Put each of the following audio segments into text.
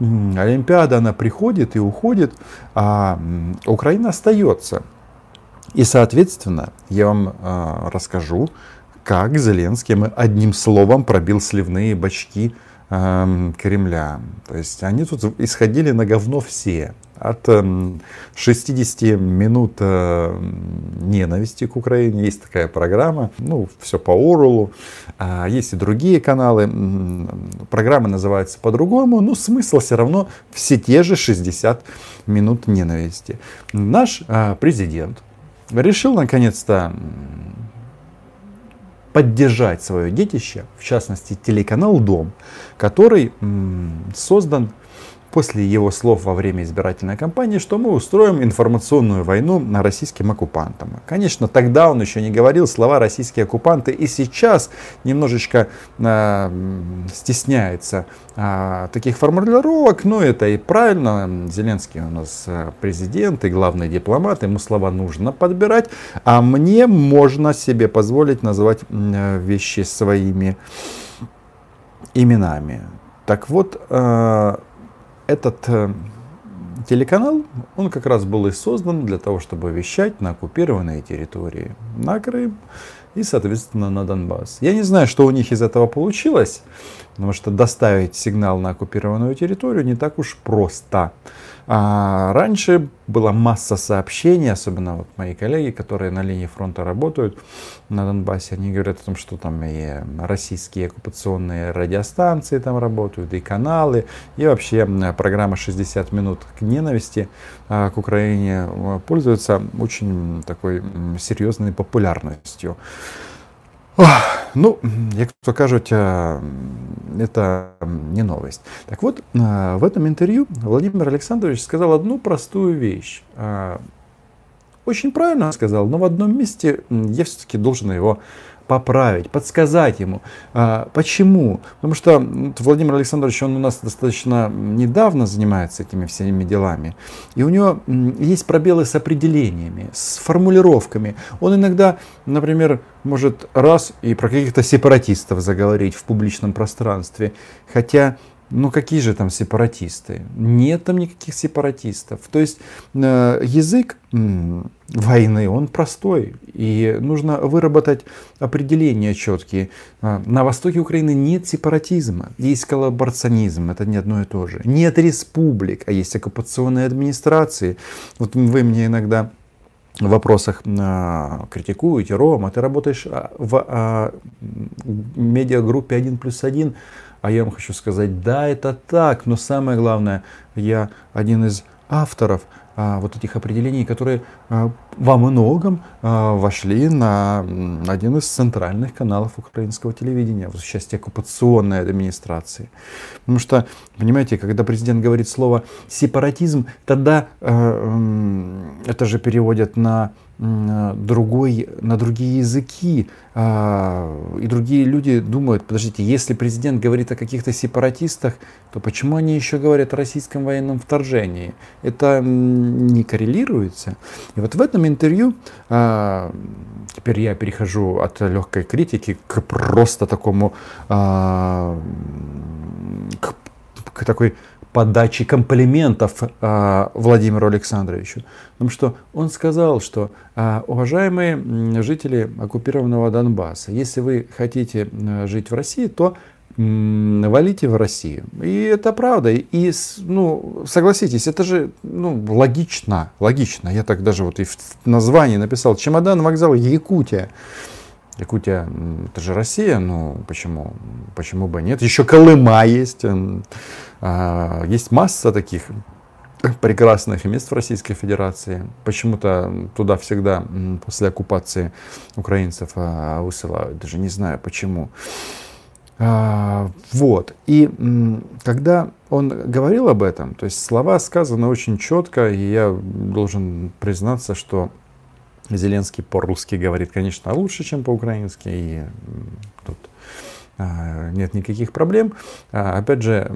Олимпиада, она приходит и уходит, а Украина остается. И, соответственно, я вам э, расскажу, как Зеленский одним словом пробил сливные бачки э, Кремля. То есть они тут исходили на говно все. От 60 эм, минут э, ненависти к Украине есть такая программа, ну, все по Орулу. А есть и другие каналы. Программа называется по-другому, но смысл все равно все те же 60 минут ненависти. Наш а, президент решил наконец-то поддержать свое детище, в частности телеканал Дом, который создан после его слов во время избирательной кампании, что мы устроим информационную войну на российским оккупантам. Конечно, тогда он еще не говорил слова российские оккупанты, и сейчас немножечко э, стесняется э, таких формулировок, но это и правильно. Зеленский у нас а, президент и главный дипломат, ему слова нужно подбирать, а мне можно себе позволить назвать э, вещи своими именами. Так вот, э, этот э, телеканал, он как раз был и создан для того, чтобы вещать на оккупированные территории, на Крым и, соответственно, на Донбасс. Я не знаю, что у них из этого получилось, потому что доставить сигнал на оккупированную территорию не так уж просто. А раньше была масса сообщений, особенно вот мои коллеги, которые на линии фронта работают на Донбассе, они говорят о том, что там и российские оккупационные радиостанции там работают, и каналы, и вообще программа 60 минут к ненависти а, к Украине а, пользуется очень такой серьезной популярностью. Ну, як то кажуть, это не новость. Так вот, в этом интервью Владимир Александрович сказал одну простую вещь. Очень правильно сказал, но в одном месте я все-таки должен его поправить, подсказать ему. А, почему? Потому что Владимир Александрович, он у нас достаточно недавно занимается этими всеми делами. И у него есть пробелы с определениями, с формулировками. Он иногда, например, может раз и про каких-то сепаратистов заговорить в публичном пространстве. Хотя ну какие же там сепаратисты? Нет там никаких сепаратистов. То есть э, язык войны, он простой. И нужно выработать определения четкие. Э, на востоке Украины нет сепаратизма. Есть коллаборационизм, это не одно и то же. Нет республик, а есть оккупационные администрации. Вот вы мне иногда в вопросах э, критикуете, Рома, ты работаешь а, в э, медиагруппе 1 плюс 1, а я вам хочу сказать, да, это так, но самое главное, я один из авторов вот этих определений, которые а, во многом а, вошли на один из центральных каналов украинского телевидения в части оккупационной администрации. Потому что, понимаете, когда президент говорит слово сепаратизм, тогда э, это же переводят на другой, на другие языки. А, и другие люди думают, подождите, если президент говорит о каких-то сепаратистах, то почему они еще говорят о российском военном вторжении? Это не коррелируется. И вот в этом интервью, а, теперь я перехожу от легкой критики к просто такому, а, к, к такой подачи комплиментов а, Владимиру Александровичу. Потому что он сказал, что а, уважаемые жители оккупированного Донбасса, если вы хотите жить в России, то валите в Россию. И это правда. И, ну, согласитесь, это же ну, логично. Логично. Я так даже вот и в названии написал. Чемодан, вокзал, Якутия. Якутия, это же Россия, ну почему, почему бы нет? Еще Колыма есть, а, есть масса таких прекрасных мест в Российской Федерации. Почему-то туда всегда после оккупации украинцев а, высылают, даже не знаю почему. А, вот. И когда он говорил об этом, то есть слова сказаны очень четко, и я должен признаться, что Зеленский по-русски говорит, конечно, лучше, чем по-украински. И тут нет никаких проблем. А, опять же,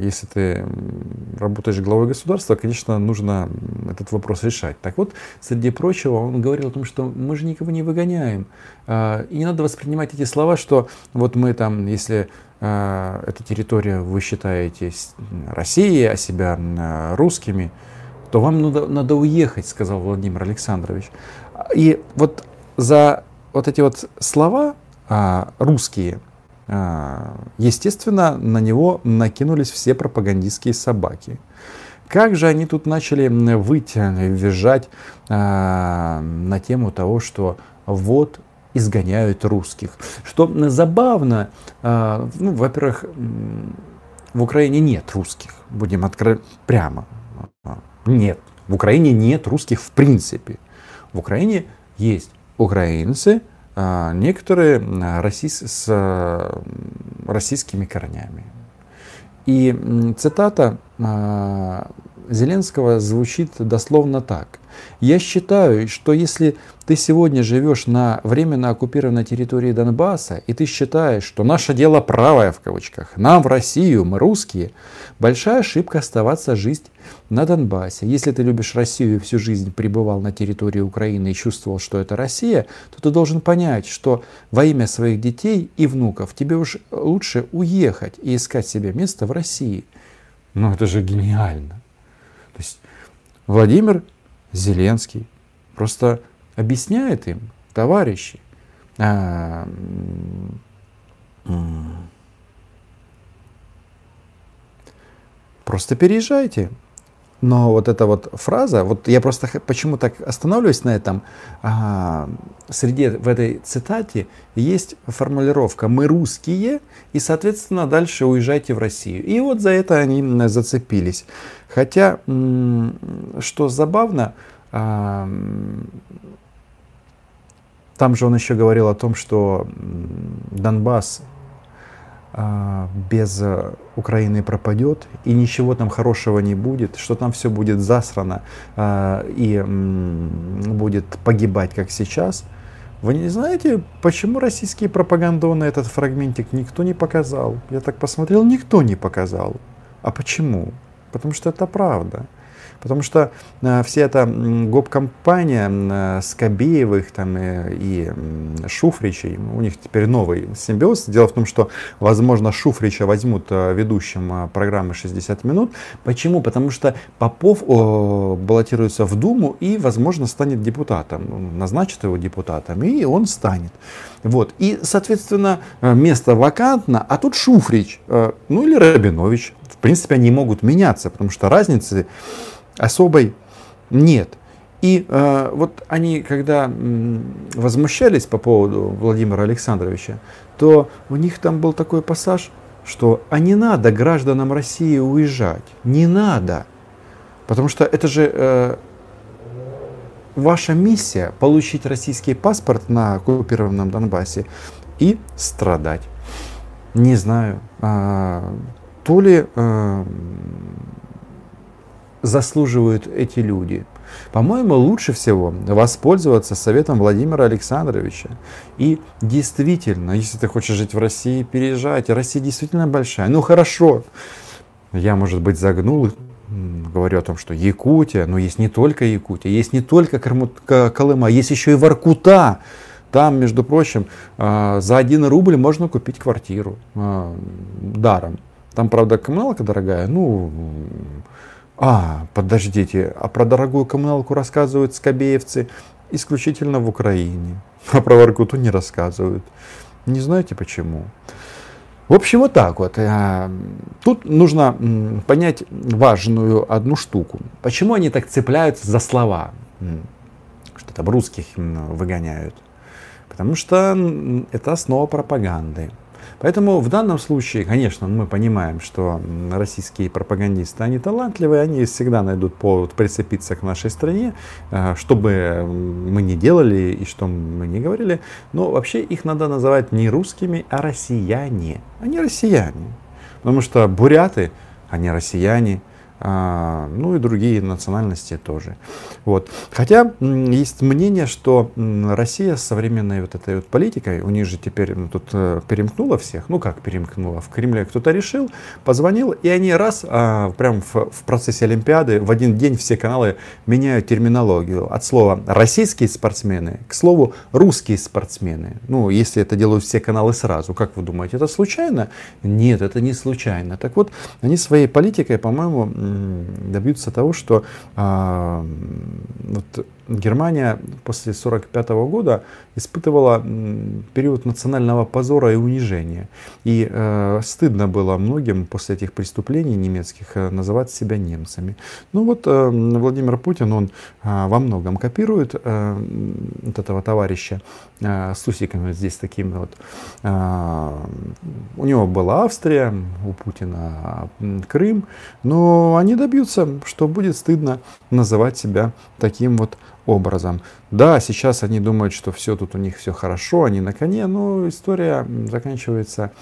если ты работаешь главой государства, конечно, нужно этот вопрос решать. Так вот, среди прочего, он говорил о том, что мы же никого не выгоняем. А, и не надо воспринимать эти слова, что вот мы там, если эта территория вы считаете Россией, а себя русскими, то вам надо, надо уехать, сказал Владимир Александрович. И вот за вот эти вот слова русские, а, естественно, на него накинулись все пропагандистские собаки. Как же они тут начали выйти, визжать а, на тему того, что вот изгоняют русских. Что забавно, а, ну, во-первых, в Украине нет русских, будем открыть прямо. Нет, в Украине нет русских в принципе. В Украине есть украинцы, а, некоторые российс, с э, российскими корнями. И цитата а, Зеленского звучит дословно так. Я считаю, что если ты сегодня живешь на временно оккупированной территории Донбасса, и ты считаешь, что наше дело правое в кавычках, нам в Россию, мы русские, большая ошибка оставаться жить на Донбассе. Если ты любишь Россию и всю жизнь пребывал на территории Украины и чувствовал, что это Россия, то ты должен понять, что во имя своих детей и внуков тебе уж лучше уехать и искать себе место в России. Ну это же гениально. Владимир Зеленский просто объясняет им, товарищи, а, просто переезжайте. Но вот эта вот фраза, вот я просто почему так останавливаюсь на этом, а, среди в этой цитате есть формулировка «мы русские» и, соответственно, дальше уезжайте в Россию. И вот за это они зацепились. Хотя, что забавно, а, там же он еще говорил о том, что Донбасс без Украины пропадет, и ничего там хорошего не будет, что там все будет засрано а, и будет погибать, как сейчас. Вы не знаете, почему российские пропагандоны этот фрагментик никто не показал? Я так посмотрел, никто не показал. А почему? Потому что это правда. Потому что э, вся эта гоп-компания э, Скобеевых там, э, и Шуфричей, у них теперь новый симбиоз. Дело в том, что, возможно, Шуфрича возьмут ведущим программы «60 минут». Почему? Потому что Попов о, баллотируется в Думу и, возможно, станет депутатом. Назначат его депутатом, и он станет. Вот. И, соответственно, место вакантно, а тут Шуфрич, ну или Рабинович. В принципе, они могут меняться, потому что разницы особой нет. И э, вот они, когда м, возмущались по поводу Владимира Александровича, то у них там был такой пассаж, что а не надо гражданам России уезжать, не надо, потому что это же э, ваша миссия получить российский паспорт на оккупированном Донбассе и страдать. Не знаю, э, то ли э, заслуживают эти люди? По-моему, лучше всего воспользоваться советом Владимира Александровича. И действительно, если ты хочешь жить в России, переезжать. Россия действительно большая. Ну хорошо, я, может быть, загнул, говорю о том, что Якутия, но есть не только Якутия, есть не только Колыма, есть еще и Воркута. Там, между прочим, а, за один рубль можно купить квартиру а, даром. Там, правда, коммуналка дорогая, ну, а, подождите, а про дорогую коммуналку рассказывают скобеевцы исключительно в Украине. А про Воркуту не рассказывают. Не знаете почему? В общем, вот так вот. Э, тут нужно понять важную одну штуку. Почему они так цепляются за слова? Что там русских выгоняют. Потому что это основа пропаганды. Поэтому в данном случае, конечно, мы понимаем, что российские пропагандисты, они талантливые, они всегда найдут повод прицепиться к нашей стране, э, что бы мы ни делали и что мы ни говорили. Но вообще их надо называть не русскими, а россияне. Они россияне. Потому что буряты, они россияне, ну и другие национальности тоже. Вот. Хотя есть мнение, что Россия с современной вот этой вот политикой, у них же теперь ну, тут э, перемкнула всех, ну как перемкнула, в Кремле кто-то решил, позвонил, и они раз, а, прям в, в процессе Олимпиады, в один день все каналы меняют терминологию от слова «российские спортсмены» к слову «русские спортсмены». Ну, если это делают все каналы сразу, как вы думаете, это случайно? Нет, это не случайно. Так вот, они своей политикой, по-моему, добьются того, что а, вот Германия после 1945 года испытывала период национального позора и унижения. И э, стыдно было многим после этих преступлений немецких э, называть себя немцами. Ну вот э, Владимир Путин, он э, во многом копирует э, вот этого товарища э, с усиками вот здесь такими вот. Э, у него была Австрия, у Путина Крым, но они добьются, что будет стыдно называть себя таким вот образом. Да, сейчас они думают, что все тут у них все хорошо, они на коне, но история заканчивается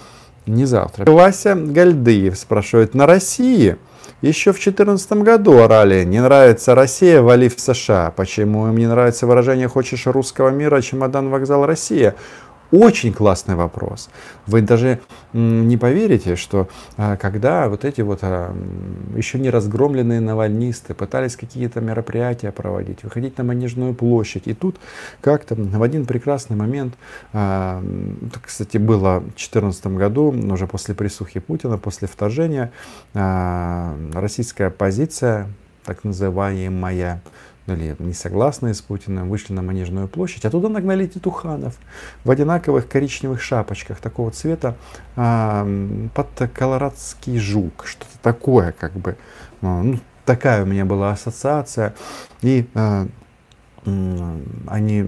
не завтра. Вася Гальдыев спрашивает, на России еще в 2014 году орали, не нравится Россия, вали в США. Почему им не нравится выражение «хочешь русского мира, чемодан, вокзал, Россия»? Очень классный вопрос. Вы даже не поверите, что а, когда вот эти вот а, еще не разгромленные навальнисты пытались какие-то мероприятия проводить, выходить на Манежную площадь, и тут как-то в один прекрасный момент, а, это, кстати, было в 2014 году, уже после присухи Путина, после вторжения, российская оппозиция, так называемая, или не согласные с Путиным, вышли на Манежную площадь, а туда нагнали титуханов в одинаковых коричневых шапочках такого цвета а, под колорадский жук, что-то такое как бы. Ну, такая у меня была ассоциация. И а, они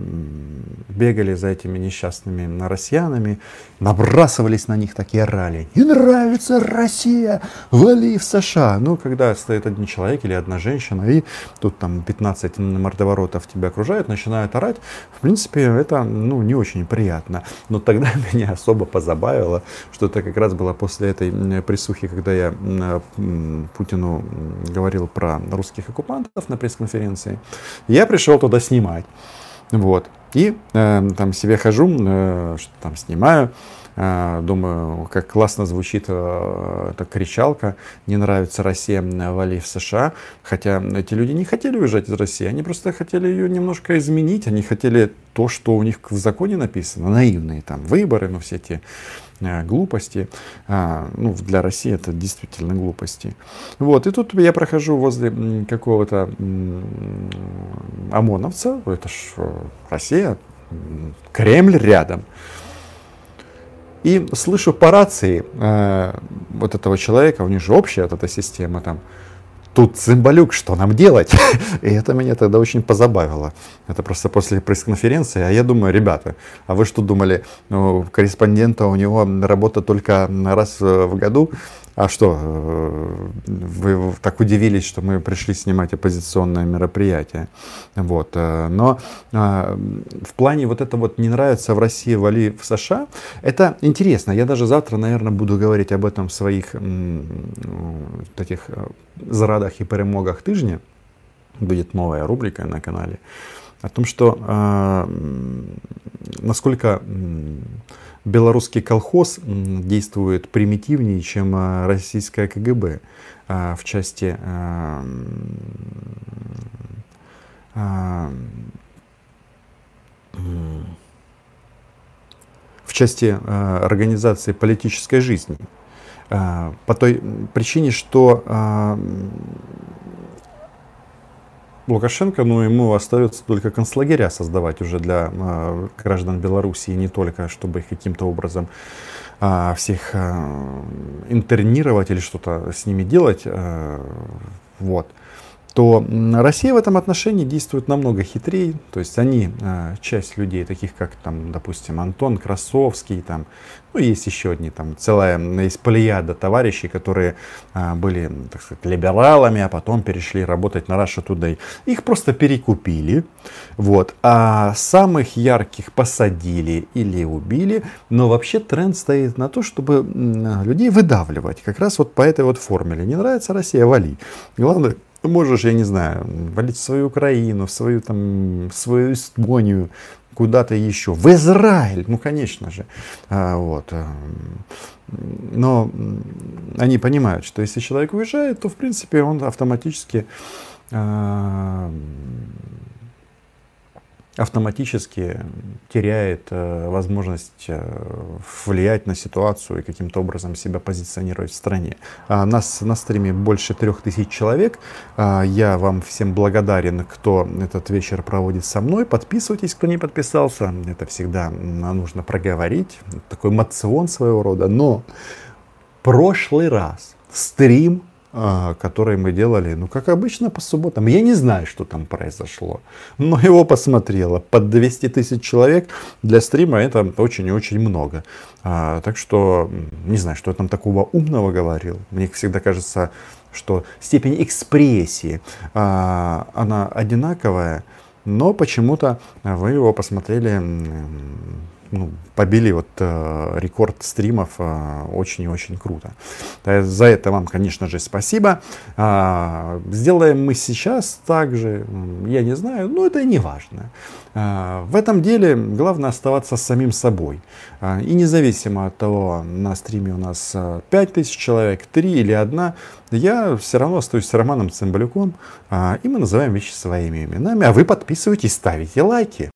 бегали за этими несчастными россиянами, набрасывались на них, такие орали. Не нравится Россия, вали в США. Ну, когда стоит один человек или одна женщина, и тут там 15 мордоворотов тебя окружают, начинают орать, в принципе, это ну, не очень приятно. Но тогда меня особо позабавило, что это как раз было после этой присухи, когда я Путину говорил про русских оккупантов на пресс-конференции. Я пришел туда снимать. Вот. И э, там себе хожу, э, что там снимаю. Э, думаю, как классно звучит э, эта кричалка «Не нравится Россия, вали в США». Хотя эти люди не хотели уезжать из России, они просто хотели ее немножко изменить. Они хотели то, что у них в законе написано, наивные там выборы, ну все эти Э, глупости. А, ну, для России это действительно глупости. Вот, и тут я прохожу возле какого-то ОМОНовца, это ж э, Россия, Кремль рядом. И слышу по рации э, вот этого человека, у них же общая вот эта система там, тут цимбалюк, что нам делать? И это меня тогда очень позабавило. Это просто после пресс-конференции. А я думаю, ребята, а вы что думали, ну, корреспондента у него работа только раз в году? А что, э, вы так удивились, что мы пришли снимать оппозиционное мероприятие. Вот. Э, но э, в плане вот это вот не нравится в России, вали в США, это интересно. Я даже завтра, наверное, буду говорить об этом в своих таких зарадах и перемогах тижня. Будет новая рубрика на канале. О том, что насколько белорусский колхоз действует примитивнее, чем а, российское КГБ а, в части а, в части организации политической жизни. По той причине, что Лукашенко, ну ему остается только концлагеря создавать уже для э, граждан Беларуси, не только, чтобы их каким-то образом э, всех э, интернировать или что-то с ними делать. Э, вот. То Россия в этом отношении действует намного хитрее. То есть они, а, часть людей, таких как, там, допустим, Антон Красовский, там, ну, есть еще одни, там, целая, есть плеяда товарищей, которые а, были, так сказать, либералами, а потом перешли работать на Russia Today. Их просто перекупили, вот, а самых ярких посадили или убили, но вообще тренд стоит на то, чтобы людей выдавливать, как раз вот по этой вот формуле. Не нравится Россия, вали. Главное, можешь, я не знаю, валить в свою Украину, в свою там, в свою Эстонию, куда-то еще, в Израиль, ну, конечно же. А, вот. Э, но они понимают, что если человек уезжает, то, в принципе, он автоматически а, автоматически теряет э, возможность э, влиять на ситуацию и каким-то образом себя позиционировать в стране. А нас на стриме больше трех тысяч человек. А, я вам всем благодарен, кто этот вечер проводит со мной. Подписывайтесь, кто не подписался. Это всегда нужно проговорить. Такой мацион своего рода. Но прошлый раз стрим который мы делали, ну, как обычно, по субботам. Я не знаю, что там произошло, но его посмотрело. Под 200 тысяч человек для стрима это очень и очень много. А, так что, не знаю, что я там такого умного говорил. Мне всегда кажется, что степень экспрессии, а, она одинаковая, но почему-то вы его посмотрели ну, побили вот э, рекорд стримов э, очень и очень круто. За это вам, конечно же, спасибо. Э, сделаем мы сейчас также, я не знаю, но это не важно. Э, в этом деле главное оставаться самим собой. Э, и независимо от того, на стриме у нас 5000 человек, 3 или 1, я все равно остаюсь Романом Цымбалюком, э, и мы называем вещи своими именами, а вы подписывайтесь, ставите лайки.